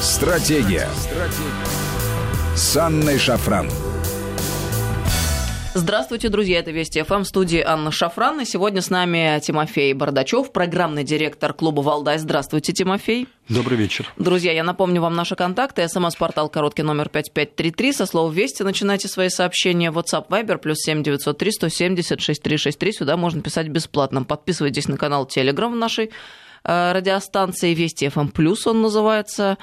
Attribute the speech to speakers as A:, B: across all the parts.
A: Стратегия. Стратегия. С Анной Шафран.
B: Здравствуйте, друзья, это Вести ФМ, студии Анна Шафран, и сегодня с нами Тимофей Бардачев, программный директор клуба «Валдай». Здравствуйте, Тимофей.
C: Добрый вечер.
B: Друзья, я напомню вам наши контакты. СМС-портал короткий номер 5533. Со слова «Вести» начинайте свои сообщения. WhatsApp Viber плюс 7903 170 6363. Сюда можно писать бесплатно. Подписывайтесь на канал Telegram в нашей радиостанции Вести ФМ Плюс он называется,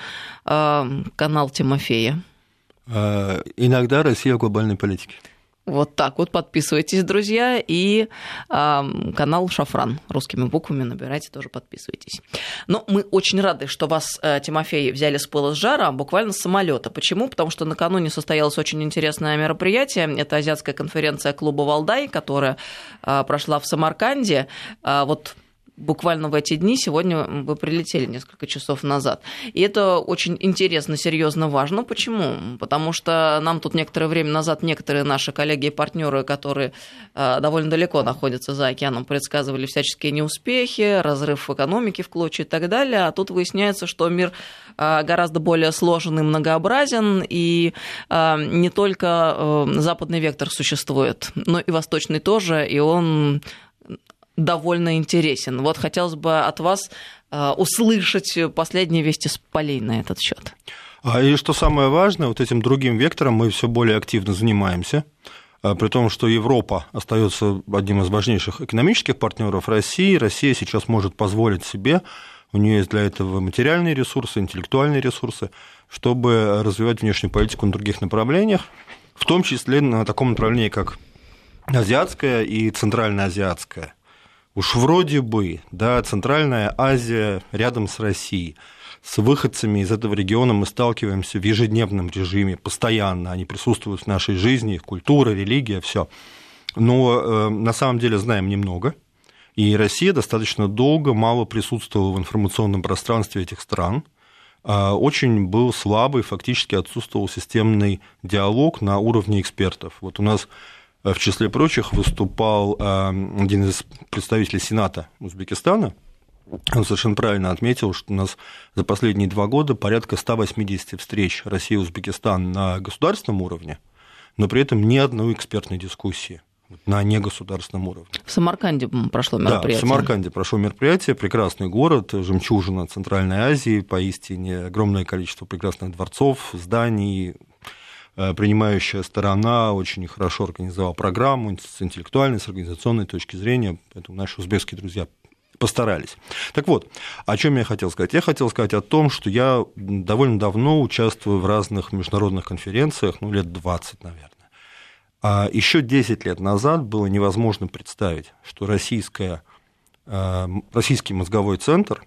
B: э, канал Тимофея.
C: Э, иногда Россия в глобальной политике.
B: Вот так вот подписывайтесь, друзья, и э, канал Шафран русскими буквами набирайте, тоже подписывайтесь. Но мы очень рады, что вас, э, Тимофей, взяли с пыла с жара, буквально с самолета. Почему? Потому что накануне состоялось очень интересное мероприятие. Это азиатская конференция клуба Валдай, которая э, прошла в Самарканде. Э, вот буквально в эти дни, сегодня вы прилетели несколько часов назад. И это очень интересно, серьезно важно. Почему? Потому что нам тут некоторое время назад некоторые наши коллеги и партнеры, которые э, довольно далеко находятся за океаном, предсказывали всяческие неуспехи, разрыв экономики в клочья и так далее. А тут выясняется, что мир э, гораздо более сложен и многообразен, и э, не только западный вектор существует, но и восточный тоже, и он довольно интересен. Вот хотелось бы от вас э, услышать последние вести с полей на этот счет.
C: А, и что самое важное, вот этим другим вектором мы все более активно занимаемся. А, при том, что Европа остается одним из важнейших экономических партнеров России, Россия сейчас может позволить себе, у нее есть для этого материальные ресурсы, интеллектуальные ресурсы, чтобы развивать внешнюю политику на других направлениях, в том числе на таком направлении, как азиатская и центральноазиатская. Уж вроде бы, да, Центральная Азия рядом с Россией. С выходцами из этого региона мы сталкиваемся в ежедневном режиме, постоянно. Они присутствуют в нашей жизни, их культура, религия, все. Но э, на самом деле знаем немного. И Россия достаточно долго мало присутствовала в информационном пространстве этих стран. Э, очень был слабый, фактически отсутствовал системный диалог на уровне экспертов. Вот у нас в числе прочих выступал э, один из представителей Сената Узбекистана, он совершенно правильно отметил, что у нас за последние два года порядка 180 встреч Россия и Узбекистан на государственном уровне, но при этом ни одной экспертной дискуссии на негосударственном уровне.
B: В Самарканде прошло мероприятие.
C: Да, в Самарканде прошло мероприятие, прекрасный город, жемчужина Центральной Азии, поистине огромное количество прекрасных дворцов, зданий, Э, принимающая сторона очень хорошо организовала программу с интеллектуальной, с организационной точки зрения, поэтому наши узбекские друзья постарались. Так вот, о чем я хотел сказать? Я хотел сказать о том, что я довольно давно участвую в разных международных конференциях, ну, лет 20, наверное. А еще 10 лет назад было невозможно представить, что российская, э, российский мозговой центр,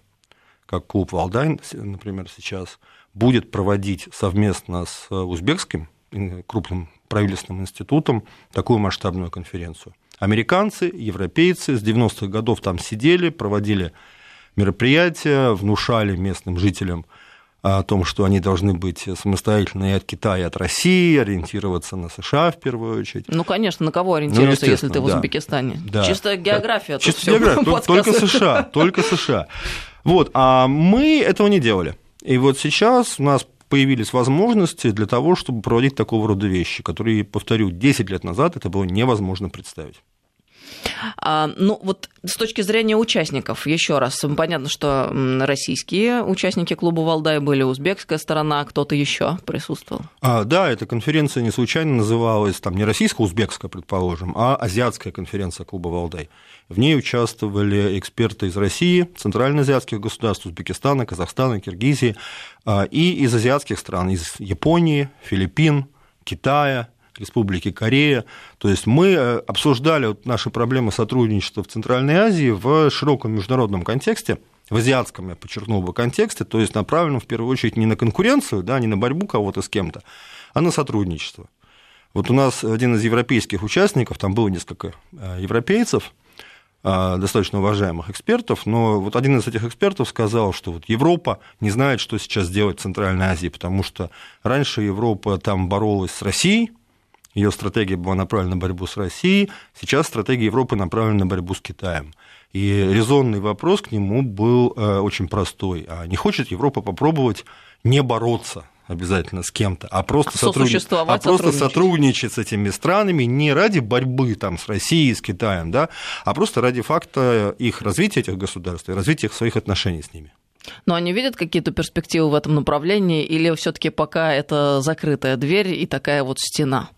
C: как клуб «Валдайн», например, сейчас, будет проводить совместно с узбекским крупным правительственным институтом такую масштабную конференцию. Американцы, европейцы с 90-х годов там сидели, проводили мероприятия, внушали местным жителям о том, что они должны быть самостоятельны от Китая, и от России, ориентироваться на США в первую очередь.
B: Ну, конечно, на кого ориентироваться, ну, если ты в да. Узбекистане?
C: Да.
B: Чисто география.
C: Да. Чисто география, только США, только США. Вот, а мы этого не делали. И вот сейчас у нас появились возможности для того, чтобы проводить такого рода вещи, которые, повторю, 10 лет назад это было невозможно представить.
B: А, ну, вот с точки зрения участников, еще раз, понятно, что российские участники клуба Валдай были, узбекская сторона, кто-то еще присутствовал.
C: А, да, эта конференция не случайно называлась там не российско-узбекская, предположим, а азиатская конференция клуба Валдай. В ней участвовали эксперты из России, центральноазиатских государств, Узбекистана, Казахстана, Киргизии, а, и из азиатских стран, из Японии, Филиппин, Китая, Республики Корея. То есть мы э, обсуждали наши проблемы сотрудничества в Центральной Азии в широком международном контексте, в азиатском, я подчеркнул бы, контексте, то есть направленном в первую очередь не на конкуренцию, да, не на борьбу кого-то с кем-то, а на сотрудничество. Вот у нас один из европейских участников, там было несколько э, европейцев, э, достаточно уважаемых экспертов, но вот один из этих экспертов сказал, что вот Европа не знает, что сейчас делать в Центральной Азии, потому что раньше Европа там боролась с Россией, Ее стратегия была направлена на борьбу с Россией, сейчас стратегия Европы направлена на борьбу с Китаем. И резонный вопрос к нему был э, очень простой. А не хочет Европа попробовать не бороться обязательно с кем-то, а просто, сотрудничать, а просто сотрудничать с этими странами не ради борьбы там, с Россией, с Китаем, да, а просто ради факта их развития этих государств и развития своих отношений с ними.
B: Но они видят какие-то перспективы в этом направлении, или все-таки пока это закрытая дверь и такая вот стена?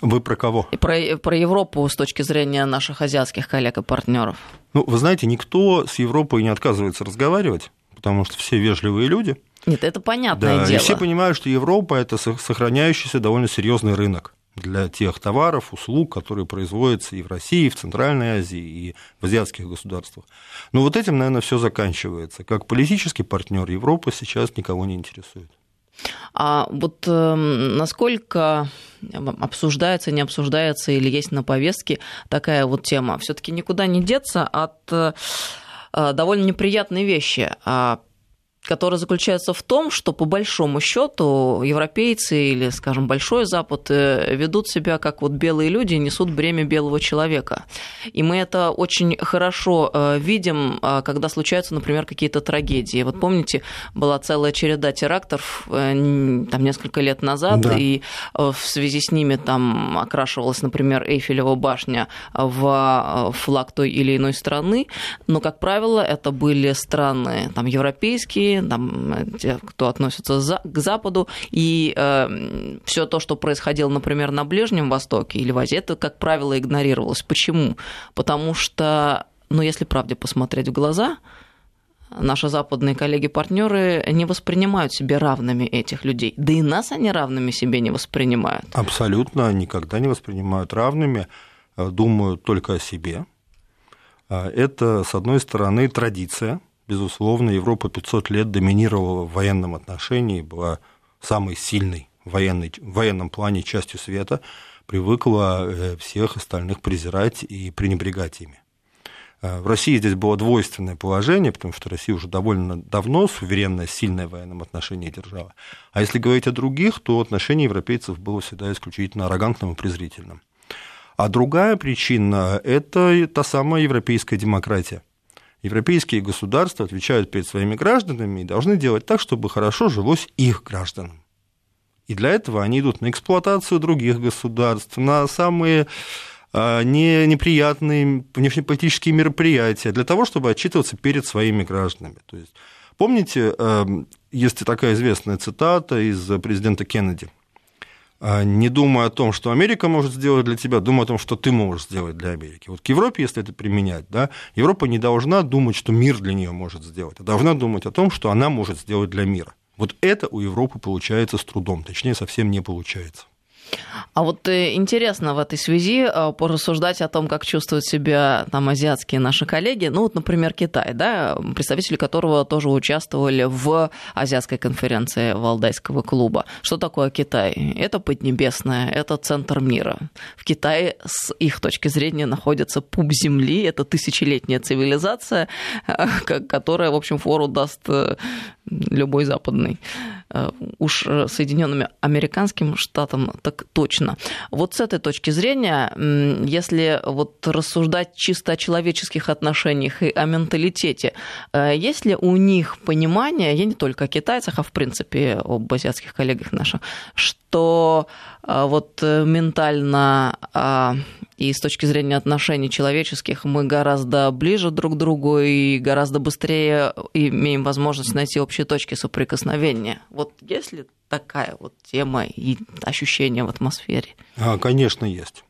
C: Вы про кого?
B: И про, про Европу с точки зрения наших азиатских коллег и партнеров.
C: Ну, вы знаете, никто с Европой не отказывается разговаривать, потому что все вежливые люди.
B: Нет, это понятное
C: да,
B: дело.
C: И все понимают, что Европа это сохраняющийся довольно серьезный рынок для тех товаров, услуг, которые производятся и в России, и в Центральной Азии, и в азиатских государствах. Но вот этим, наверное, все заканчивается. Как политический партнер Европа сейчас никого не интересует.
B: А вот э, насколько обсуждается, не обсуждается или есть на повестке такая вот тема? Все-таки никуда не деться от э, довольно неприятной вещи. Которая заключается в том, что по большому счету европейцы или, скажем, Большой Запад э, ведут себя как вот белые люди и несут бремя белого человека. И мы это очень хорошо э, видим, э, когда случаются, например, какие-то трагедии. Вот помните, была целая череда терактов там несколько лет назад, да. и в связи с ними там окрашивалась, например, Эйфелева башня в флаг той или иной страны, но, как правило, это были страны там, европейские, там, те, кто относится за, к Западу, и э, все то, что происходило, например, на Ближнем Востоке или в Азии, это, как правило, игнорировалось. Почему? Потому что, ну, если правде посмотреть в глаза, наши западные коллеги-партнеры не воспринимают себе равными этих людей. Да и нас они равными себе не воспринимают.
C: Абсолютно, никогда не воспринимают равными, э, думают только о себе. А это, с одной стороны, традиция, безусловно, Европа 500 лет доминировала в военном отношении, была самой сильной военной, в военном плане частью света, привыкла э, всех остальных презирать и пренебрегать ими. Э, в России здесь было двойственное положение, потому что Россия уже довольно давно суверенная, сильная в военном отношении держава. А если говорить о других, то отношение европейцев было всегда исключительно аррогантным и презрительным. А другая причина – это та самая европейская демократия европейские государства отвечают перед своими гражданами и должны делать так, чтобы хорошо жилось их гражданам. И для этого они идут на эксплуатацию других государств, на самые а, не, неприятные внешнеполитические мероприятия, для того, чтобы отчитываться перед своими гражданами. То есть, помните, эм, есть такая известная цитата из президента Кеннеди – а, не думая о том, что Америка может сделать для тебя, думай о том, что ты можешь сделать для Америки. Вот к Европе, если это применять, да, Европа не должна думать, что мир для нее может сделать, а должна думать о том, что она может сделать для мира. Вот это у Европы получается с трудом, точнее, совсем не получается.
B: А вот э, интересно в этой связи э, порассуждать о том, как чувствуют себя там азиатские наши коллеги. Ну вот, например, Китай, да, представители которого тоже участвовали в азиатской конференции Валдайского клуба. Что такое Китай? Это Поднебесная, это центр мира. В Китае с их точки зрения находится пуп земли, это тысячелетняя цивилизация, э, которая, в общем, фору даст любой западный. Уж Соединенными Американским штатам так точно. Вот с этой точки зрения, если вот рассуждать чисто о человеческих отношениях и о менталитете, э, есть ли у них понимание, я не только о китайцах, а в принципе об азиатских коллегах наших, что э, вот э, ментально а, и с точки зрения отношений человеческих мы гораздо ближе друг к другу и гораздо быстрее имеем возможность найти общие точки соприкосновения. Вот если такая вот тема и ощущение в атмосфере?
C: А, конечно, есть.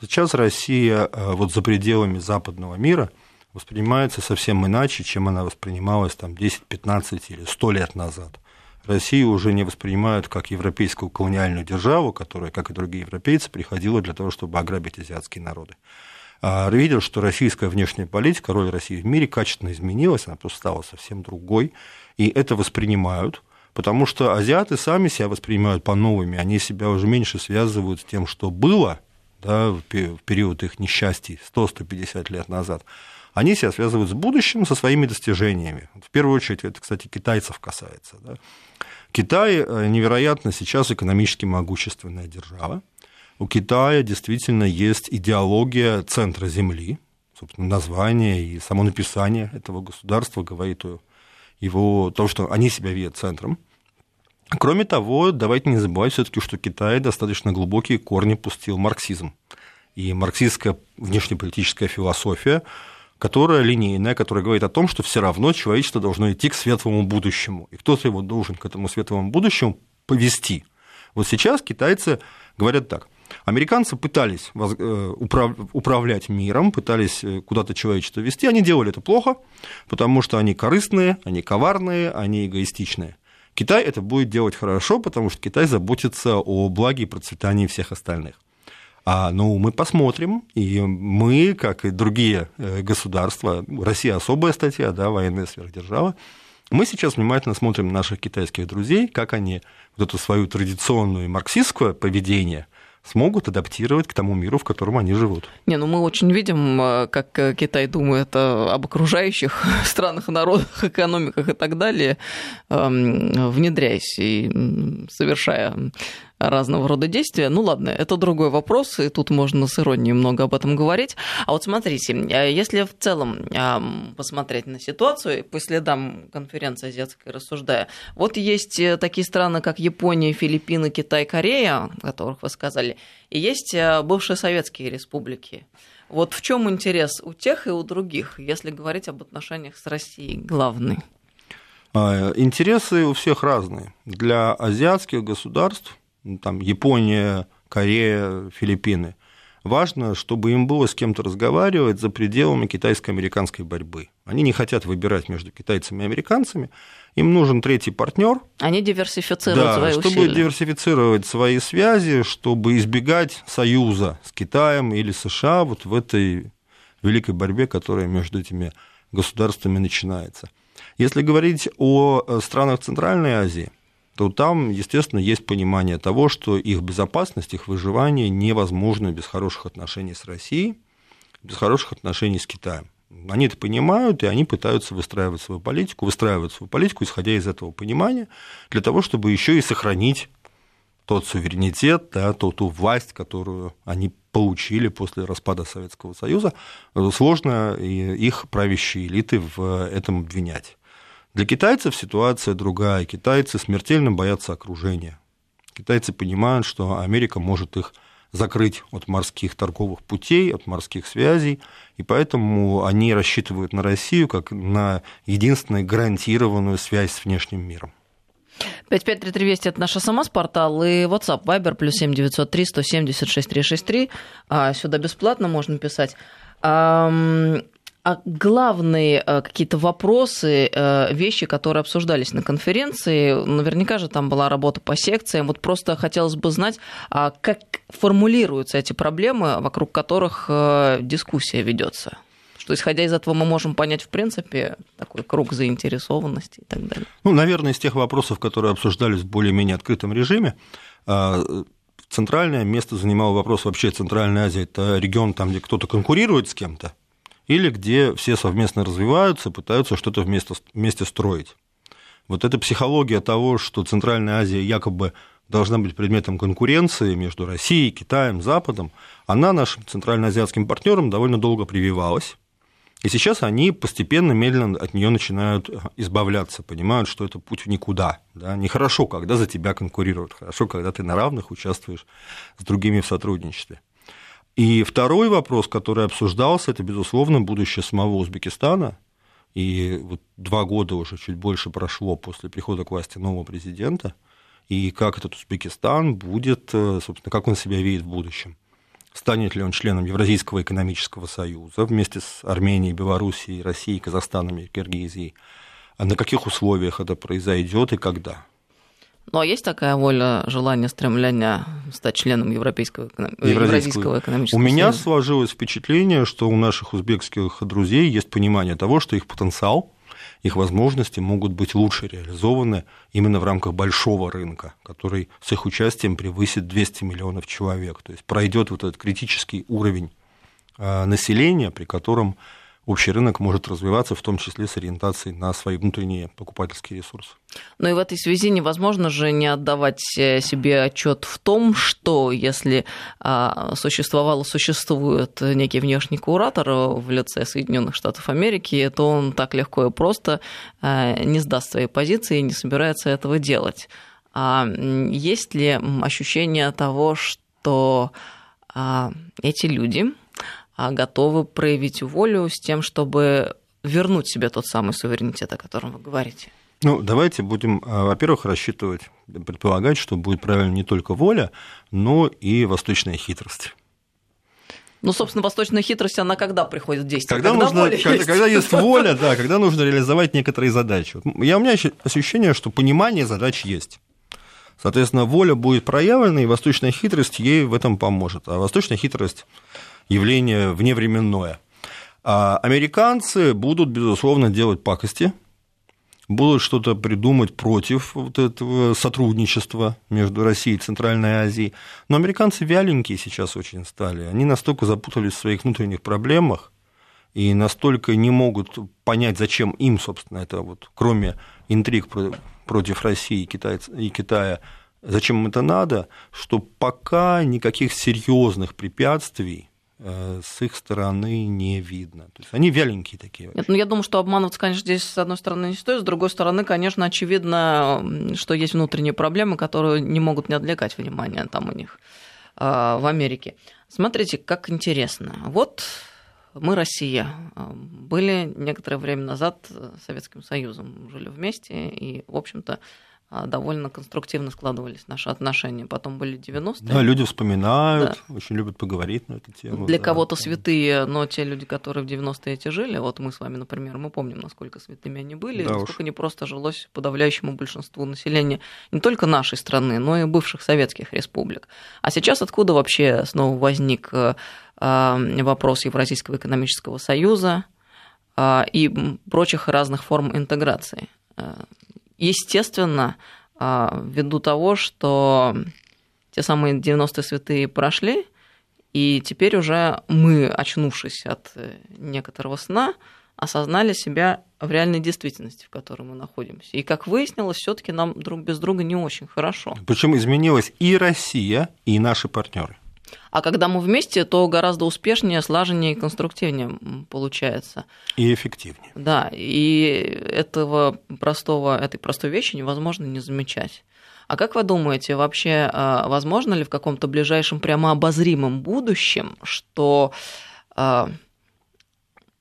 C: Сейчас Россия а, вот за пределами западного мира воспринимается совсем иначе, чем она воспринималась там 10, 15 или 100 лет назад. Россию уже не воспринимают как европейскую колониальную державу, которая, как и другие европейцы, приходила для того, чтобы ограбить азиатские народы. А видел, что российская внешняя политика, роль России в мире качественно изменилась, она просто стала совсем другой, и это воспринимают – потому что азиаты сами себя воспринимают по-новыми, они себя уже меньше связывают с тем, что было да, в период их несчастий 100-150 лет назад. Они себя связывают с будущим, со своими достижениями. В первую очередь, это, кстати, китайцев касается. Да. Китай э, невероятно сейчас экономически могущественная держава. у Китая действительно есть идеология центра Земли, собственно, название и само написание этого государства говорит о его, то, что они себя видят центром. Кроме того, давайте не забывать все-таки, что Китай достаточно глубокие корни пустил марксизм. И марксистская внешнеполитическая философия, которая линейная, которая говорит о том, что все равно человечество должно идти к светлому будущему. И кто-то его должен к этому светлому будущему повести. Вот сейчас китайцы говорят так. Американцы пытались э, управлять миром, пытались э, куда-то человечество вести. Они делали это плохо, потому что они корыстные, они коварные, они эгоистичные. Китай это будет делать хорошо, потому что Китай заботится о благе и процветании всех остальных. А, ну, мы посмотрим, и мы, как и другие э, государства, Россия особая статья, да, военная сверхдержава, мы сейчас внимательно смотрим на наших китайских друзей, как они вот эту свою традиционную марксистское поведение – смогут адаптировать к тому миру, в котором они живут.
B: Не, ну мы очень видим, э, как э, Китай думает об окружающих странах, народах, экономиках и так далее, эм, внедряясь и совершая разного рода действия. Ну ладно, это другой вопрос, и тут можно с иронией много об этом говорить. А вот смотрите, э, если в целом посмотреть на ситуацию, по следам конференции азиатской рассуждая, вот есть э, такие страны, как Япония, Филиппины, Китай, Корея, о которых вы сказали, и есть э, бывшие советские республики. Вот в чем интерес у тех и у других, если говорить об отношениях с Россией главный?
C: А, интересы у всех разные. Для азиатских государств там Япония, Корея, Филиппины. Важно, чтобы им было с кем-то разговаривать за пределами китайско-американской борьбы. Они не хотят выбирать между китайцами и американцами. Им нужен третий партнер.
B: Они диверсифицируют да, свои
C: чтобы
B: усилия.
C: диверсифицировать свои связи, чтобы избегать союза с Китаем или США вот в этой великой борьбе, которая между этими государствами начинается. Если говорить о э, странах Центральной Азии, то там, естественно, есть понимание того, что их безопасность, их выживание невозможно без хороших отношений с Россией, без хороших отношений с Китаем. Они это понимают, и они пытаются выстраивать свою политику, выстраивают свою политику, исходя из этого понимания, для того, чтобы еще и сохранить тот суверенитет, да, ту, ту власть, которую они получили после распада Советского Союза. Сложно их правящие элиты в этом обвинять. Для китайцев ситуация другая. Китайцы смертельно боятся окружения. Китайцы понимают, что Америка может их закрыть от морских торговых путей, от морских связей, и поэтому они рассчитывают на Россию как на единственную гарантированную связь с внешним миром.
B: 553320 это наш СМС-портал и WhatsApp Viber плюс 7903 176 363. Сюда бесплатно можно писать. А главные э, какие-то вопросы, э, вещи, которые обсуждались на конференции, наверняка же там была работа по секциям. Вот просто хотелось бы знать, а как формулируются эти проблемы, вокруг которых э, дискуссия ведется. Что, исходя из этого, мы можем понять, в принципе, такой круг заинтересованности и так далее.
C: Ну, наверное, из тех вопросов, которые обсуждались в более-менее открытом режиме, центральное место занимал вопрос вообще Центральной Азии. Это регион, там, где кто-то конкурирует с кем-то, или где все совместно развиваются, пытаются что-то вместе, вместе строить. Вот эта психология того, что Центральная Азия якобы должна быть предметом конкуренции между Россией, Китаем, Западом, она нашим центральноазиатским партнерам довольно долго прививалась. И сейчас они постепенно, медленно от нее начинают избавляться, понимают, что это путь в никуда. Да? Нехорошо, когда за тебя конкурируют, хорошо, когда ты на равных участвуешь с другими в сотрудничестве. И второй вопрос, который обсуждался, это, безусловно, будущее самого Узбекистана. И вот два года уже чуть больше прошло после прихода к власти нового президента. И как этот Узбекистан будет, э, собственно, как он себя видит в будущем. Станет ли он членом Евразийского экономического союза вместе с Арменией, Белоруссией, Россией, Казахстаном и Киргизией? А на каких условиях это произойдет и когда?
B: Ну, а есть такая воля, желание, стремление стать членом Европейского, Евразийского экономического
C: У меня союза? сложилось впечатление, что у наших узбекских друзей есть понимание того, что их потенциал, их возможности могут быть лучше реализованы именно в рамках большого рынка, который с их участием превысит 200 миллионов человек. То есть пройдет вот этот критический уровень а, населения, при котором общий рынок может развиваться, в том числе с ориентацией на свои внутренние покупательские ресурсы.
B: Ну и в этой связи невозможно же не отдавать э, себе отчет в том, что если а, существовало, существует некий внешний куратор в лице Соединенных Штатов Америки, то он так легко и просто а, не сдаст своей позиции и не собирается этого делать. А есть ли ощущение того, что а, эти люди готовы проявить волю с тем, чтобы вернуть себе тот самый суверенитет, о котором вы говорите?
C: Ну, давайте будем, а, во-первых, рассчитывать, предполагать, что будет правильно не только воля, но и восточная хитрость.
B: Ну, собственно, восточная хитрость, она когда приходит в действие?
C: Когда, когда, нужно, когда, есть. когда есть воля, да, когда нужно реализовать некоторые задачи. Я, у меня ощущение, что понимание задач есть. Соответственно, воля будет проявлена, и восточная хитрость ей в этом поможет. А восточная хитрость – явление вневременное. А американцы будут, безусловно, делать пакости, будут что-то придумать против вот этого сотрудничества между Россией и Центральной Азией. Но американцы вяленькие сейчас очень стали. Они настолько запутались в своих внутренних проблемах и настолько не могут понять, зачем им, собственно, это вот, кроме интриг против России и Китая, и Китая зачем им это надо, что пока никаких серьезных препятствий с их стороны не видно. То есть они вяленькие такие.
B: Нет, ну я думаю, что обманываться, конечно, здесь с одной стороны не стоит, с другой стороны, конечно, очевидно, что есть внутренние проблемы, которые не могут не отвлекать внимание там у них э, в Америке. Смотрите, как интересно. Вот мы, Россия, э, были некоторое время назад Советским Союзом, жили вместе, и, в общем-то, довольно конструктивно складывались наши отношения. Потом были 90-е.
C: Да, люди вспоминают, да. очень любят поговорить на эту тему.
B: Для
C: да.
B: кого-то святые, но те люди, которые в 90-е эти жили, вот мы с вами, например, мы помним, насколько святыми они были, да насколько уж. не просто жилось подавляющему большинству населения не только нашей страны, но и бывших советских республик. А сейчас откуда вообще снова возник э, э, вопрос Евразийского экономического союза э, и прочих разных форм интеграции? Естественно, а, ввиду того, что те самые 90-е святые прошли, и теперь уже мы, очнувшись от э, некоторого сна, осознали себя в реальной действительности, в которой мы находимся. И, как выяснилось, все таки нам друг без друга не очень хорошо.
C: Причем изменилась и Россия, и наши партнеры.
B: А когда мы вместе, то гораздо успешнее, слаженнее и конструктивнее получается.
C: И эффективнее.
B: Да, и этого простого, этой простой вещи невозможно не замечать. А как вы думаете, вообще а, возможно ли в каком-то ближайшем прямо обозримом будущем, что а,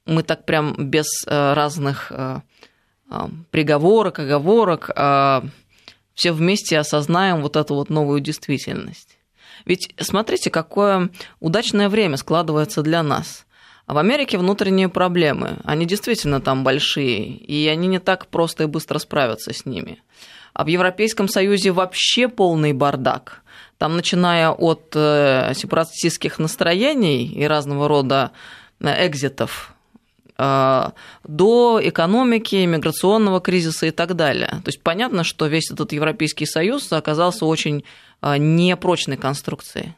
B: мы так прям без а, разных приговорок, оговорок все вместе осознаем вот эту вот новую действительность? Ведь смотрите, какое удачное время складывается для нас. А в Америке внутренние проблемы, они действительно там большие, и они не так просто и быстро справятся с ними. А в Европейском Союзе вообще полный бардак. Там, начиная от э, сепаратистских настроений и разного рода э, экзитов, э, до экономики, миграционного кризиса и так далее. То есть понятно, что весь этот Европейский Союз оказался очень непрочной конструкции.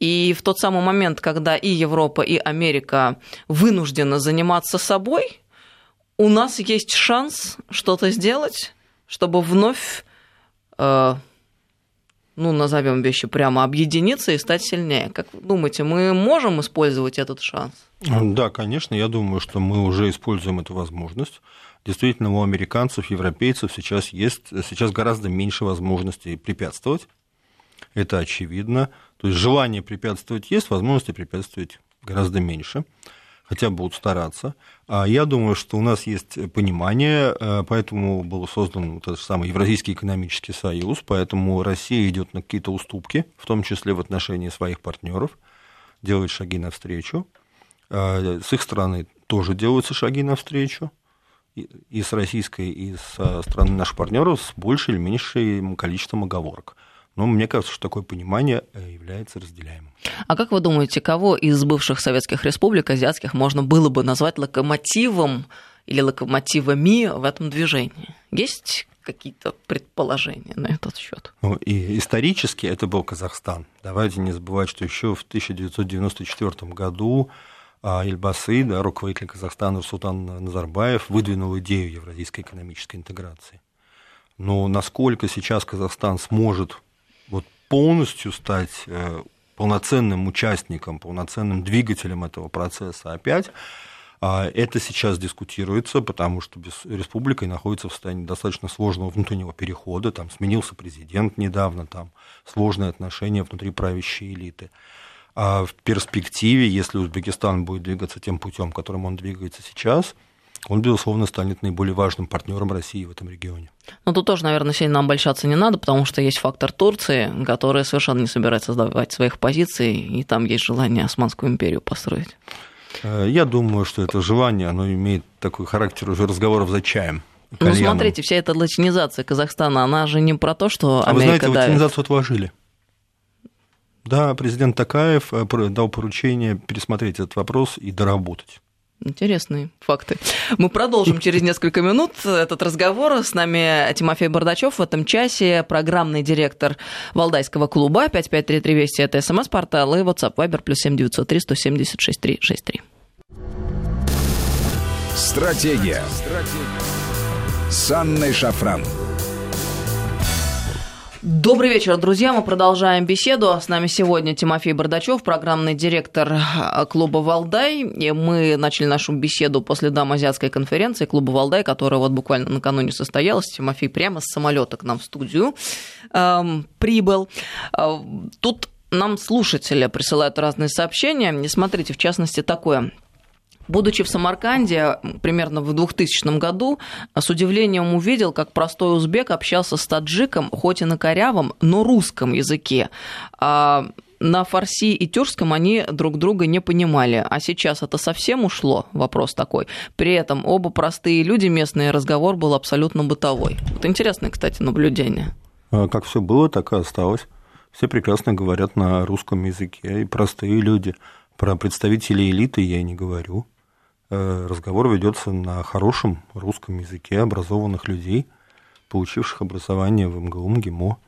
B: И в тот самый момент, когда и Европа, и Америка вынуждены заниматься собой, у нас есть шанс что-то сделать, чтобы вновь, э, ну, назовем вещи прямо, объединиться и стать сильнее. Как вы думаете, мы можем использовать этот шанс?
C: Да, конечно, я думаю, что мы уже используем эту возможность. Действительно, у американцев, европейцев сейчас есть сейчас гораздо меньше возможностей препятствовать это очевидно. То есть желание препятствовать есть, возможности препятствовать гораздо меньше, хотя будут стараться. А я думаю, что у нас есть понимание, э, поэтому был создан вот этот самый Евразийский экономический союз, поэтому Россия идет на какие-то уступки, в том числе в отношении своих партнеров, делает шаги навстречу. А, с их стороны тоже делаются шаги навстречу и с российской, и со стороны наших партнеров с большим или меньшим количеством оговорок. Но мне кажется, что такое понимание э, является разделяемым.
B: А как вы думаете, кого из бывших советских республик, азиатских, можно было бы назвать локомотивом или локомотивами в этом движении? Есть какие-то предположения на этот счет?
C: Ну, и исторически это был Казахстан. Давайте не забывать, что еще в 1994 году а Ильбасы, да, руководитель Казахстана Султан Назарбаев, выдвинул идею евразийской экономической интеграции. Но насколько сейчас Казахстан сможет полностью стать э, полноценным участником, полноценным двигателем этого процесса опять, а это сейчас дискутируется, потому что республика находится в состоянии достаточно сложного внутреннего перехода. Там сменился президент недавно, там сложные отношения внутри правящей элиты. А в перспективе, если Узбекистан будет двигаться тем путем, которым он двигается сейчас, он, безусловно, станет наиболее важным партнером России в этом регионе.
B: Ну, тут тоже, наверное, сильно нам обольщаться не надо, потому что есть фактор Турции, которая совершенно не собирается сдавать своих позиций, и там есть желание Османскую империю построить.
C: Э, я думаю, что это желание, оно имеет такой характер уже разговоров за чаем.
B: Ну, смотрите, вся эта латинизация Казахстана, она же не про то, что Америка
C: А вы знаете,
B: давит.
C: латинизацию отложили. Да, президент Такаев э, дал поручение пересмотреть этот вопрос и доработать.
B: Интересные факты. Мы продолжим через несколько минут этот разговор. С нами Тимофей Бардачев в этом часе, программный директор Валдайского клуба. 5533 Вести – это смс-портал и WhatsApp Viber плюс 7903 176 363.
A: Стратегия. Стратегия. С Анной Шафран.
B: Добрый вечер, друзья. Мы продолжаем беседу. С нами сегодня Тимофей Бардачев, программный директор э, клуба «Валдай». И мы начали нашу беседу после дам азиатской конференции клуба «Валдай», которая вот буквально накануне состоялась. Тимофей прямо с самолета к нам в студию эм, прибыл. Э, тут нам слушатели присылают разные сообщения. И смотрите, в частности, такое – Будучи в Самарканде примерно в 2000 году, с удивлением увидел, как простой узбек общался с таджиком, хоть и на корявом, но русском языке. А на фарси и тюркском они друг друга не понимали. А сейчас это совсем ушло, вопрос такой. При этом оба простые люди местные, разговор был абсолютно бытовой. Вот интересное, кстати, наблюдение.
C: А как все было, так и осталось. Все прекрасно говорят на русском языке, и простые люди. Про представителей элиты я и не говорю. Э, разговор ведется на хорошем русском языке образованных людей, получивших образование в МГУ, МГИМО.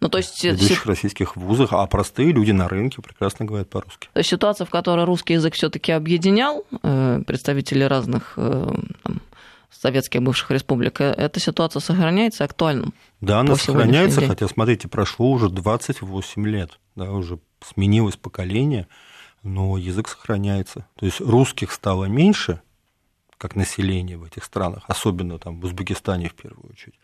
C: Ну, то есть... ведущих российских вузах, а простые люди на рынке прекрасно говорят по-русски.
B: То есть ситуация, в которой русский язык все-таки объединял э, представителей разных э, там, советских бывших республик, эта ситуация сохраняется актуальным?
C: Да, она сохраняется, хотя, смотрите, прошло уже 28 лет, да, уже сменилось поколение, но язык сохраняется. То есть русских стало меньше, как население в этих странах, особенно там в Узбекистане в первую очередь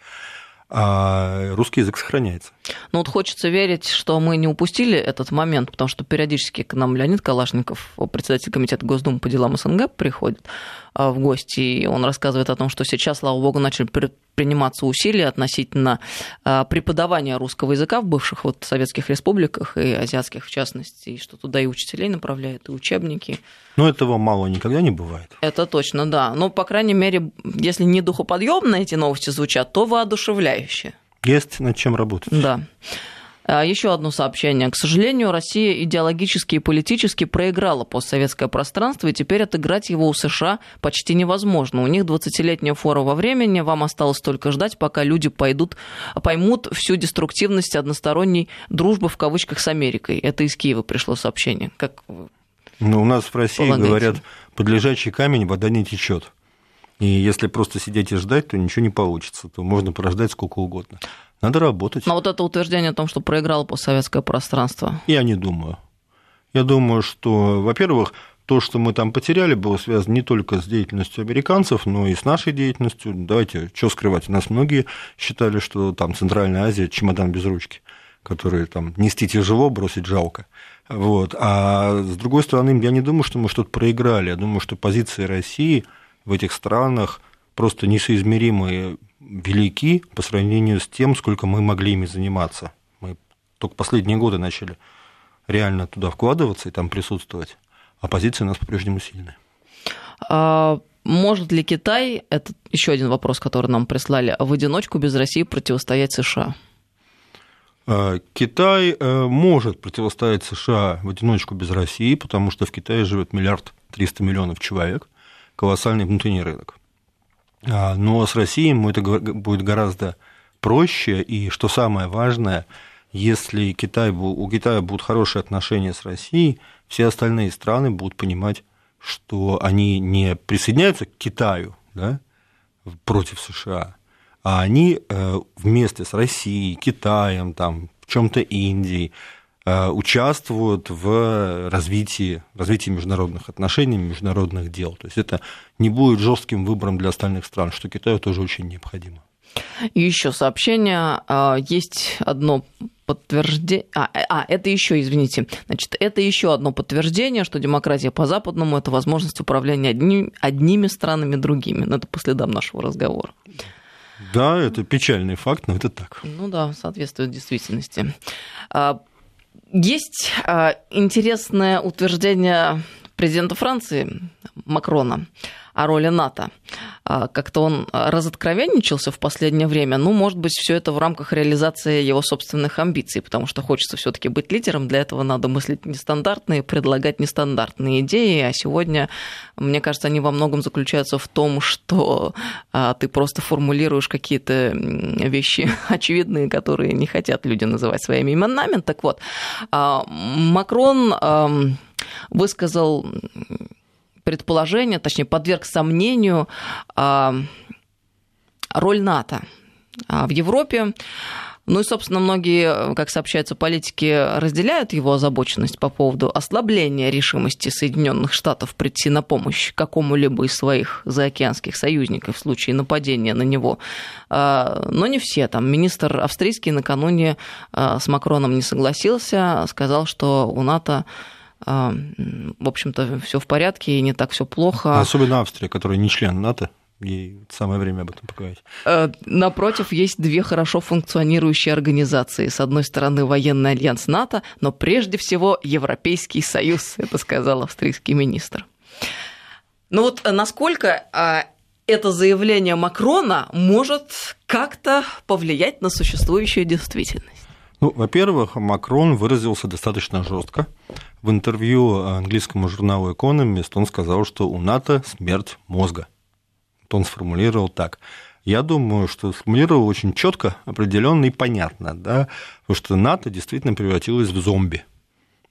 C: а русский язык сохраняется.
B: Ну вот хочется верить, что мы не упустили этот момент, потому что периодически к нам Леонид Калашников, председатель комитета Госдумы по делам СНГ, приходит в гости, и он рассказывает о том, что сейчас, слава богу, начали приниматься усилия относительно а, преподавания русского языка в бывших вот советских республиках и азиатских в частности, и что туда и учителей направляют, и учебники.
C: Но этого мало никогда не бывает.
B: Это точно, да. Но, по крайней мере, если не духоподъемно эти новости звучат, то воодушевляюще.
C: Есть над чем работать.
B: Да. А, Еще одно сообщение. К сожалению, Россия идеологически и политически проиграла постсоветское пространство, и теперь отыграть его у США почти невозможно. У них 20-летняя фора во времени, вам осталось только ждать, пока люди пойдут, поймут всю деструктивность односторонней дружбы в кавычках с Америкой. Это из Киева пришло сообщение. Как
C: ну, у нас в России полагаете? говорят, под лежачий камень вода не течет. И если просто сидеть и ждать, то ничего не получится, то можно прождать сколько угодно. Надо работать.
B: Но вот это утверждение о том, что проиграло постсоветское пространство.
C: Я не думаю. Я думаю, что, во-первых, то, что мы там потеряли, было связано не только с деятельностью американцев, но и с нашей деятельностью. Давайте, что скрывать, у нас многие считали, что там Центральная Азия – чемодан без ручки, который там нести тяжело, бросить жалко. Вот. А с другой стороны, я не думаю, что мы что-то проиграли. Я думаю, что позиции России в этих странах просто несоизмеримые велики по сравнению с тем, сколько мы могли ими заниматься. Мы только последние годы начали реально туда вкладываться и там присутствовать, а позиции у нас по-прежнему сильные.
B: А может ли Китай, это еще один вопрос, который нам прислали, в одиночку без России противостоять США?
C: А, Китай э, может противостоять США в одиночку без России, потому что в Китае живет миллиард триста миллионов человек, колоссальный внутренний рынок. А, но с Россией ему это будет гораздо проще, и что самое важное, если Китай, у Китая будут хорошие отношения с Россией, все остальные страны будут понимать, что они не присоединяются к Китаю да, против США, а они э, вместе с Россией, Китаем, там, в чем-то Индией участвуют в развитии, развитии международных отношений, международных дел. То есть это не будет жестким выбором для остальных стран, что Китаю тоже очень необходимо.
B: И еще сообщение. А, есть одно подтверждение... А, а, это еще, извините. Значит, это еще одно подтверждение, что демократия по-западному – это возможность управления одним, одними странами другими. Но это по следам нашего разговора.
C: Да, это печальный факт, но это так.
B: Ну да, соответствует действительности. Есть а, интересное утверждение президента Франции Макрона о роли НАТО. А, как-то он разоткровенничался в последнее время. Ну, может быть, все это в рамках реализации его собственных амбиций, потому что хочется все-таки быть лидером. Для этого надо мыслить нестандартные, предлагать нестандартные идеи. А сегодня, мне кажется, они во многом заключаются в том, что а, ты просто формулируешь какие-то вещи очевидные, которые не хотят люди называть своими именами. Так вот, а, Макрон высказал предположение, точнее, подверг сомнению а, роль НАТО а, в Европе. Ну и, собственно, многие, как сообщается, политики разделяют его озабоченность по поводу ослабления решимости Соединенных Штатов прийти на помощь какому-либо из своих заокеанских союзников в случае нападения на него. А, но не все. Там министр австрийский накануне с Макроном не согласился, сказал, что у НАТО в общем-то, все в порядке и не так все плохо.
C: Особенно Австрия, которая не член НАТО. Ей самое время об этом поговорить.
B: Э, напротив, есть две хорошо функционирующие организации. С одной стороны, военный альянс НАТО, но прежде всего Европейский Союз, это сказал австрийский министр. Ну вот насколько а, это заявление Макрона может как-то повлиять на существующую действительность?
C: Ну, во-первых, Макрон выразился достаточно жестко. В интервью английскому журналу Economist он сказал, что у НАТО смерть мозга. Он сформулировал так. Я думаю, что сформулировал очень четко, определенно и понятно, да, потому что НАТО действительно превратилось в зомби.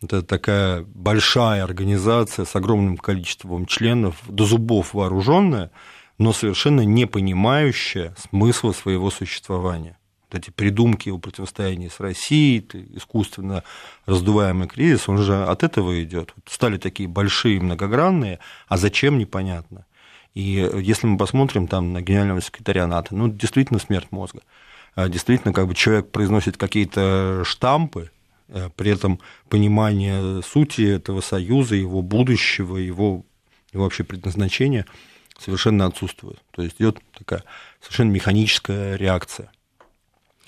C: Это такая большая организация с огромным количеством членов, до зубов вооруженная, но совершенно не понимающая смысла своего существования вот эти придумки о противостоянии с Россией, искусственно раздуваемый кризис, он же от этого идет. Стали такие большие, многогранные, а зачем непонятно. И если мы посмотрим там на генерального секретаря НАТО, ну, действительно смерть мозга. А действительно, как бы человек произносит какие-то штампы, э, при этом понимание сути этого союза, его будущего, его, его вообще предназначения совершенно отсутствует. То есть идет такая совершенно механическая реакция.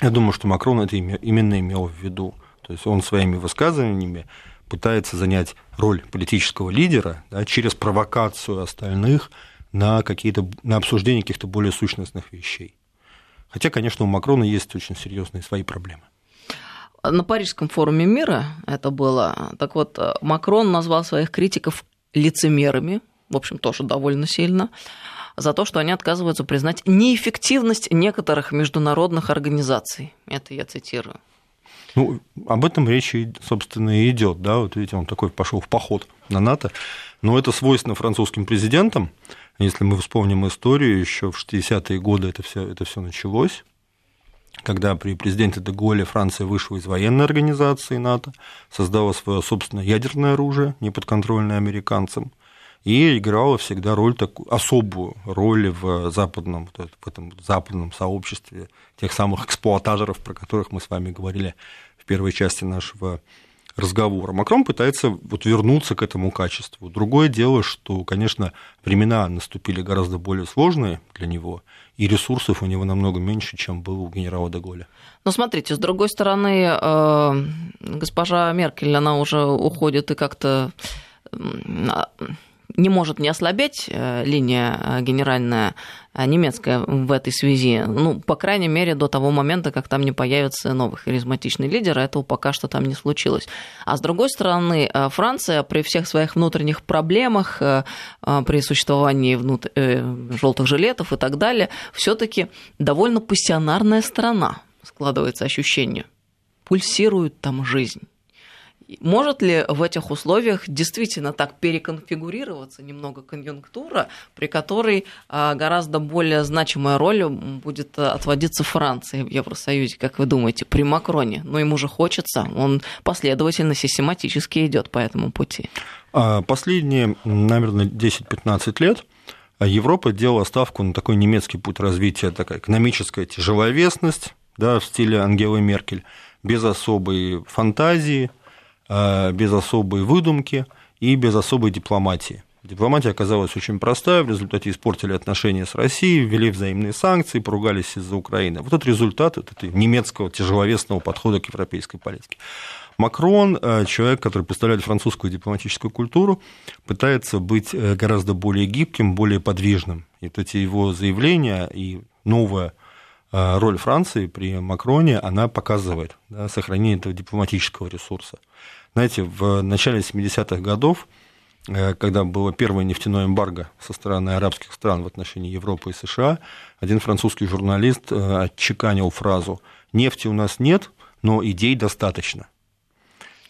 C: Я думаю, что Макрон это именно имел в виду. То есть он своими высказываниями пытается занять роль политического лидера да, через провокацию остальных на, какие-то, на обсуждение каких-то более сущностных вещей. Хотя, конечно, у Макрона есть очень серьезные свои проблемы.
B: На Парижском форуме мира это было. Так вот, Макрон назвал своих критиков лицемерами, в общем, тоже довольно сильно за то, что они отказываются признать неэффективность некоторых международных организаций. Это я цитирую.
C: Ну, об этом речь, собственно, и идет, да, вот видите, он такой пошел в поход на НАТО, но это свойственно французским президентам, если мы вспомним историю, еще в 60-е годы это все это все началось, когда при президенте Деголе Франция вышла из военной организации НАТО, создала свое собственное ядерное оружие, неподконтрольное американцам, и играла всегда роль такую, особую роль в западном, в этом западном сообществе тех самых эксплуататоров, про которых мы с вами говорили в первой части нашего разговора. Макрон пытается вот вернуться к этому качеству. Другое дело, что, конечно, времена наступили гораздо более сложные для него, и ресурсов у него намного меньше, чем было у генерала Деголя.
B: Но смотрите, с другой стороны, э, госпожа Меркель, она уже уходит и как-то не может не ослабеть э, линия э, генеральная э, немецкая в этой связи. Ну, по крайней мере, до того момента, как там не появится новый харизматичный лидер, этого пока что там не случилось. А с другой стороны, Франция при всех своих внутренних проблемах, при существовании внут... желтых жилетов и так далее, все-таки довольно пассионарная страна, складывается ощущение. Пульсирует там жизнь. Может ли в этих условиях действительно так переконфигурироваться немного конъюнктура, при которой а, гораздо более значимая роль будет отводиться Франции в Евросоюзе, как вы думаете, при Макроне? Но ему же хочется, он последовательно, систематически идет по этому пути.
C: А, последние, наверное, 10-15 лет Европа делала ставку на такой немецкий путь развития, такая экономическая тяжеловесность, да, в стиле Ангелы Меркель, без особой фантазии, а, без особой выдумки и без особой дипломатии. Дипломатия оказалась очень простая, в результате испортили отношения с Россией, ввели взаимные санкции, поругались из-за Украины. Вот это результат вот этого немецкого тяжеловесного подхода к европейской политике. Макрон, э, человек, который представляет французскую дипломатическую культуру, пытается быть э, гораздо более гибким, более подвижным. И вот эти его заявления и новая э, роль Франции при Макроне, она показывает да, сохранение этого дипломатического ресурса. Знаете, в начале 70-х годов, когда было первое нефтяное эмбарго со стороны арабских стран в отношении Европы и США, один французский журналист отчеканил фразу «Нефти у нас нет, но идей достаточно».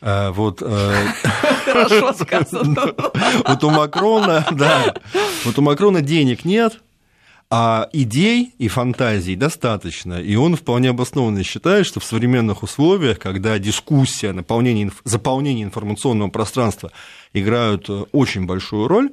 B: А, вот, э, Хорошо сказано.
C: Вот у Макрона, да, вот у Макрона денег нет, а идей и фантазий достаточно, и он вполне обоснованно считает, что в современных условиях, когда дискуссия, наполнение, заполнение информационного пространства играют э, очень большую роль,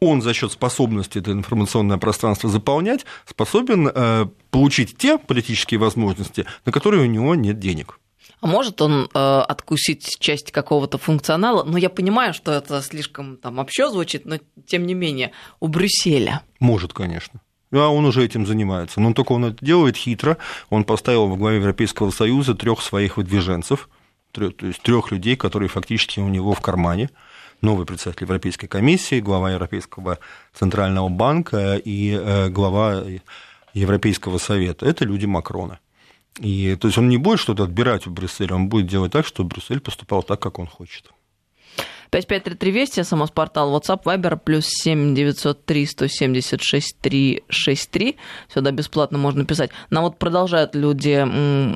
C: он за счет способности это информационное пространство заполнять способен э, получить те политические возможности, на которые у него нет денег.
B: А может он э, откусить часть какого-то функционала? Но я понимаю, что это слишком там общо звучит, но тем не менее, у Брюсселя.
C: Может, конечно. А он уже этим занимается. Но только он это делает хитро. Он поставил во главе Европейского Союза трех своих выдвиженцев, то есть трех людей, которые фактически у него в кармане. Новый председатель Европейской комиссии, глава Европейского центрального банка и э, глава Европейского совета. Это люди Макрона. И, то есть он не будет что-то отбирать у Брюсселя, он будет делать так, чтобы Брюссель поступал так, как он хочет.
B: 5533 Вести, СМС-портал WhatsApp, Viber, плюс 7 903 176 363. Сюда бесплатно можно писать. Нам вот продолжают люди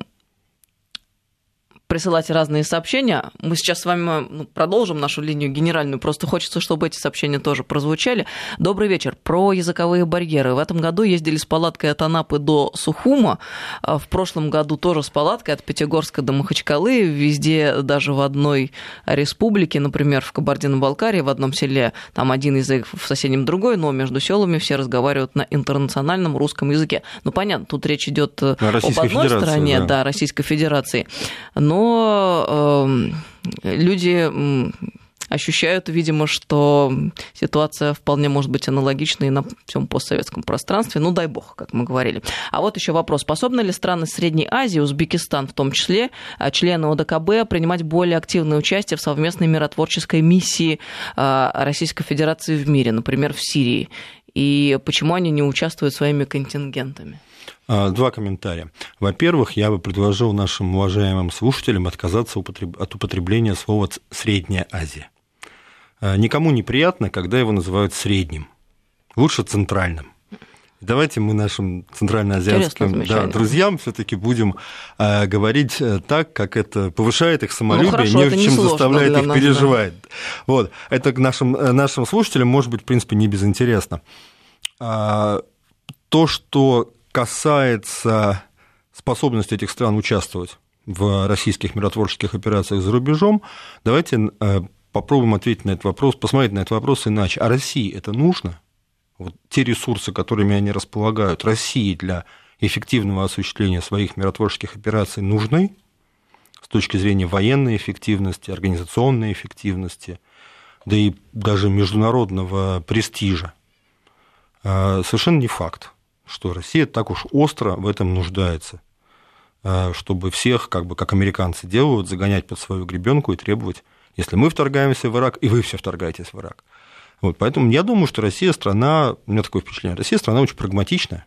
B: присылать разные сообщения. Мы сейчас с вами ну, продолжим нашу линию генеральную. Просто хочется, чтобы эти сообщения тоже прозвучали. Добрый вечер. Про языковые барьеры. В этом году ездили с палаткой от Анапы до Сухума. А в прошлом году тоже с палаткой от Пятигорска до Махачкалы. Везде, даже в одной республике, например, в Кабардино-Балкарии, в одном селе, там один язык, в соседнем другой, но между селами все разговаривают на интернациональном русском языке. Ну, понятно, тут речь идет об одной стороне, да. да, Российской Федерации. Но но э, люди ощущают, видимо, что ситуация вполне может быть аналогична и на всем постсоветском пространстве. Ну, дай бог, как мы говорили. А вот еще вопрос. Способны ли страны Средней Азии, Узбекистан в том числе, а, члены ОДКБ, принимать более активное участие в совместной миротворческой миссии а, Российской Федерации в мире, например, в Сирии? И почему они не участвуют своими контингентами?
C: А, два комментария. Во-первых, я бы предложил нашим уважаемым слушателям отказаться от употребления слова «Средняя Азия». А, никому не приятно, когда его называют средним. Лучше центральным. Давайте мы нашим центральноазиатским да, друзьям все-таки будем э, говорить так, как это повышает их самолюбие, ну, хорошо, не, чем заставляет их нас, переживать. Да. Вот. Это к нашим, нашим слушателям может быть, в принципе, не безинтересно. А, то, что касается способности этих стран участвовать в российских миротворческих операциях за рубежом, давайте э, попробуем ответить на этот вопрос, посмотреть на этот вопрос иначе. А России это нужно? Вот те ресурсы, которыми они располагают, России для эффективного осуществления своих миротворческих операций нужны с точки зрения военной эффективности, организационной эффективности, да и даже международного престижа. Э, совершенно не факт что Россия так уж остро в этом нуждается, э, чтобы всех, как бы как американцы делают, загонять под свою гребенку и требовать, если мы вторгаемся в Ирак, и вы все вторгаетесь в Ирак. Вот, поэтому я думаю, что Россия страна, у меня такое впечатление, Россия страна очень прагматичная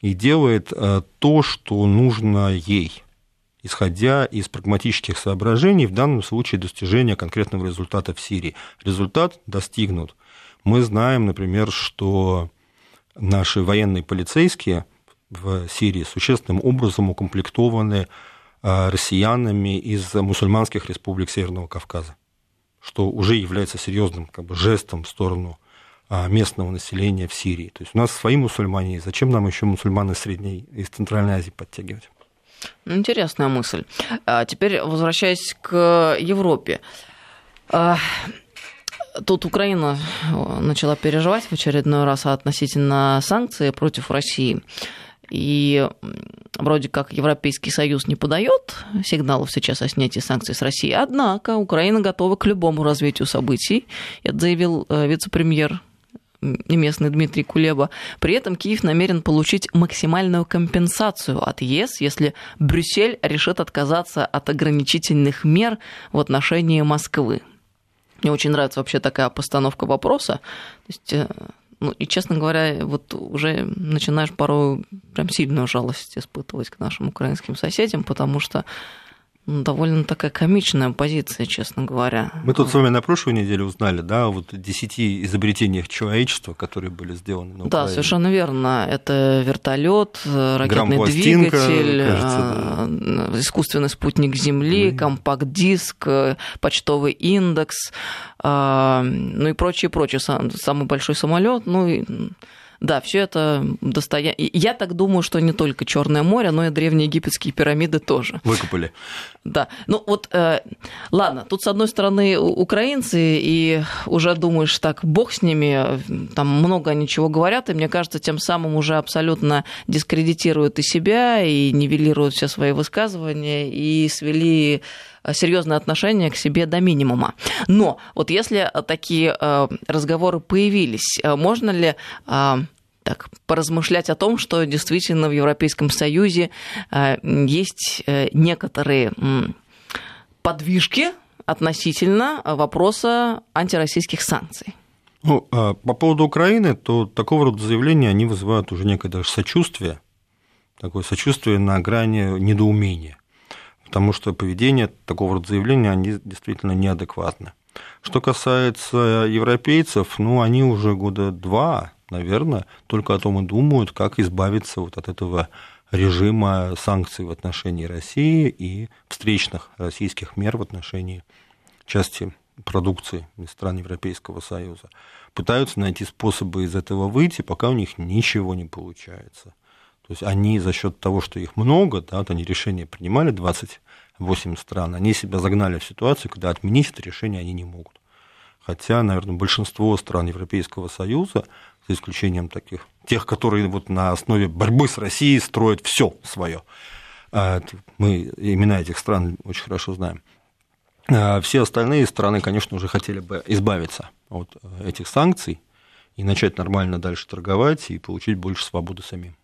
C: и делает э, то, что нужно ей, исходя из прагматических соображений, в данном случае достижения конкретного результата в Сирии. Результат достигнут. Мы знаем, например, что наши военные полицейские в Сирии существенным образом укомплектованы россиянами из мусульманских республик Северного Кавказа, что уже является серьезным как бы, жестом в сторону местного населения в Сирии. То есть у нас свои мусульмане, зачем нам еще мусульманы Средней и Центральной Азии подтягивать?
B: Ну, интересная мысль. А теперь возвращаясь к Европе. Тут Украина начала переживать в очередной раз относительно санкций против России. И вроде как Европейский Союз не подает сигналов сейчас о снятии санкций с России. Однако Украина готова к любому развитию событий. Это заявил э, вице-премьер местный Дмитрий Кулеба. При этом Киев намерен получить максимальную компенсацию от ЕС, если Брюссель решит отказаться от ограничительных мер в отношении Москвы. Мне очень нравится вообще такая постановка вопроса. То есть, э, ну, и, честно говоря, вот уже начинаешь порой прям сильную жалость испытывать к нашим украинским соседям, потому что довольно такая комичная позиция, честно говоря.
C: Мы тут с вами на прошлой неделе узнали, да, вот десяти изобретениях человечества, которые были сделаны на
B: Украине. Да, совершенно верно. Это вертолет, ракетный двигатель, кажется, да. искусственный спутник Земли, компакт-диск, почтовый индекс, ну и прочее, прочее. Самый большой самолет, ну и да, все это достояние. Я так думаю, что не только Черное море, но и древние египетские пирамиды тоже.
C: Выкопали.
B: Да. Ну вот, э, ладно, тут с одной стороны украинцы, и уже думаешь, так, бог с ними, там много ничего говорят, и мне кажется, тем самым уже абсолютно дискредитируют и себя, и нивелируют все свои высказывания, и свели серьезное отношение к себе до минимума. Но вот если такие э, разговоры появились, э, можно ли так, поразмышлять о том, что действительно в Европейском Союзе есть некоторые подвижки относительно вопроса антироссийских санкций.
C: Ну, а по поводу Украины, то такого рода заявления, они вызывают уже некое даже сочувствие, такое сочувствие на грани недоумения потому что поведение такого рода заявления, они действительно неадекватны. Что касается европейцев, ну, они уже года два, наверное, только о том и думают, как избавиться вот от этого режима санкций в отношении России и встречных российских мер в отношении части продукции из стран Европейского Союза. Пытаются найти способы из этого выйти, пока у них ничего не получается. То есть они за счет того, что их много, да, вот они решения принимали 28 стран, они себя загнали в ситуацию, когда отменить это решение они не могут. Хотя, наверное, большинство стран Европейского Союза, за исключением таких, тех, которые вот на основе борьбы с Россией строят все свое, а, мы имена этих стран очень хорошо знаем. А, все остальные страны, конечно, уже хотели бы избавиться от этих санкций и начать нормально дальше торговать и получить больше свободы самим.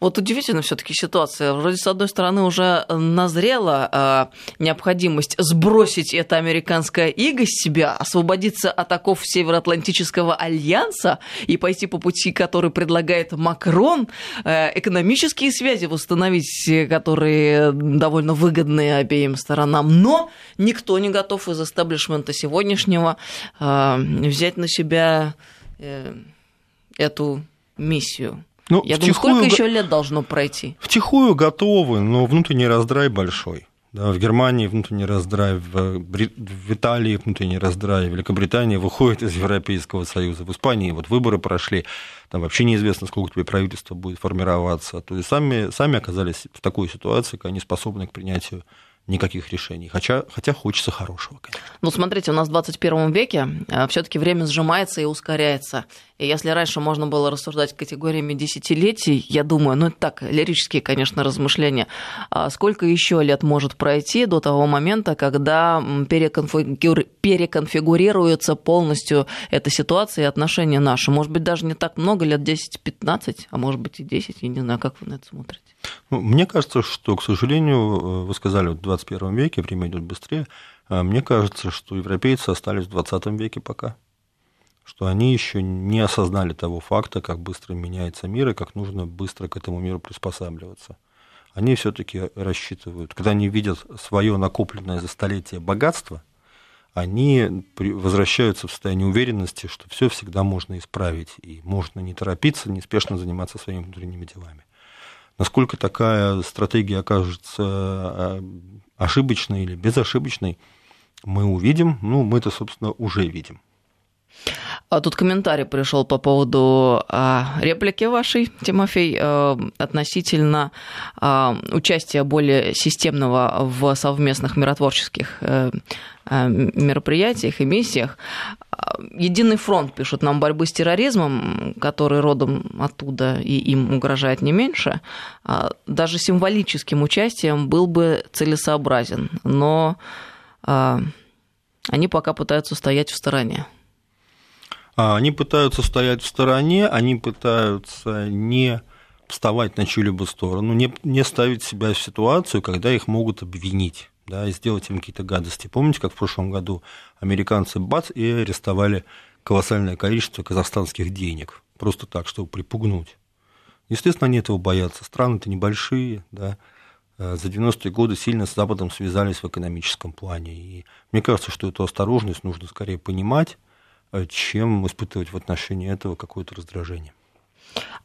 B: Вот удивительно все-таки ситуация. Вроде, с одной стороны, уже назрела э, необходимость сбросить это американское иго с себя, освободиться от оков Североатлантического альянса и пойти по пути, который предлагает Макрон, э, экономические связи восстановить, которые довольно выгодны обеим сторонам. Но никто не готов из эстаблишмента сегодняшнего э, взять на себя э, эту миссию. Ну, Я думаю, сколько еще лет должно пройти?
C: Втихую готовы, но внутренний раздрай большой. Да, в Германии внутренний раздрай, в, в Италии внутренний раздрай, Великобритания выходит из Европейского Союза, в Испании вот выборы прошли, там вообще неизвестно, сколько тебе правительство будет формироваться. То есть сами, сами оказались в такой ситуации, когда они способны к принятию никаких решений. Хотя, хотя хочется хорошего, конечно.
B: Ну, смотрите, у нас в 21 веке э, все-таки время сжимается и ускоряется. И если раньше можно было рассуждать категориями десятилетий, я думаю, ну это так, лирические, конечно, размышления, а сколько еще лет может пройти до того момента, когда переконфигури... переконфигурируется полностью эта ситуация и отношения наши? Может быть, даже не так много, лет 10-15, а может быть и 10, я не знаю, как вы на это смотрите?
C: Ну, мне кажется, что, к сожалению, э, вы сказали, в 21 веке время идет быстрее. А мне кажется, что европейцы остались в 20 веке пока что они еще не осознали того факта, как быстро меняется мир и как нужно быстро к этому миру приспосабливаться. Они все-таки рассчитывают, когда они видят свое накопленное за столетие богатство, они возвращаются в состояние уверенности, что все всегда можно исправить, и можно не торопиться, неспешно заниматься своими внутренними делами. Насколько такая стратегия окажется э, ошибочной или безошибочной, мы увидим. Ну, мы это, собственно, уже видим.
B: А тут комментарий пришел по поводу а, реплики вашей, Тимофей, а, относительно а, участия более системного в совместных миротворческих а, мероприятиях и миссиях. Единый фронт, пишут нам, борьбы с терроризмом, который родом оттуда и им угрожает не меньше, даже символическим участием был бы целесообразен, но они пока пытаются стоять в стороне.
C: А, они пытаются стоять в стороне, они пытаются не вставать на чью-либо сторону, не, не ставить себя в ситуацию, когда их могут обвинить да, и сделать им какие-то гадости. Помните, как в прошлом году американцы бац и арестовали колоссальное количество казахстанских денег, просто так, чтобы припугнуть. Естественно, они этого боятся. Страны-то небольшие, да, э, за 90-е годы сильно с Западом связались в экономическом плане. И мне кажется, что эту осторожность нужно скорее понимать, чем испытывать в отношении этого какое-то раздражение.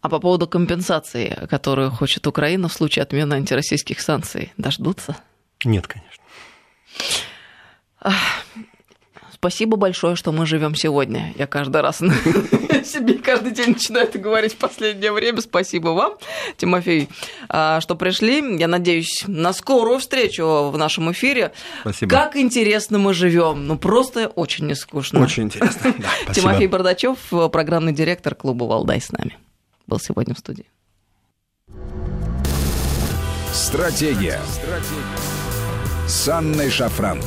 B: А по поводу компенсации, которую хочет Украина в случае отмены антироссийских санкций, дождутся?
C: Нет, конечно.
B: Спасибо большое, что мы живем сегодня. Я каждый раз себе каждый день начинаю это говорить в последнее время. Спасибо вам, Тимофей, а, что пришли. Я надеюсь на скорую встречу в нашем эфире.
C: Спасибо.
B: Как интересно мы живем. Ну, просто очень нескучно.
C: Очень интересно.
B: Да, Тимофей Бардачев, программный директор клуба «Валдай» с нами. Был сегодня в студии.
A: Стратегия. Стратегия. С Анной Шафран.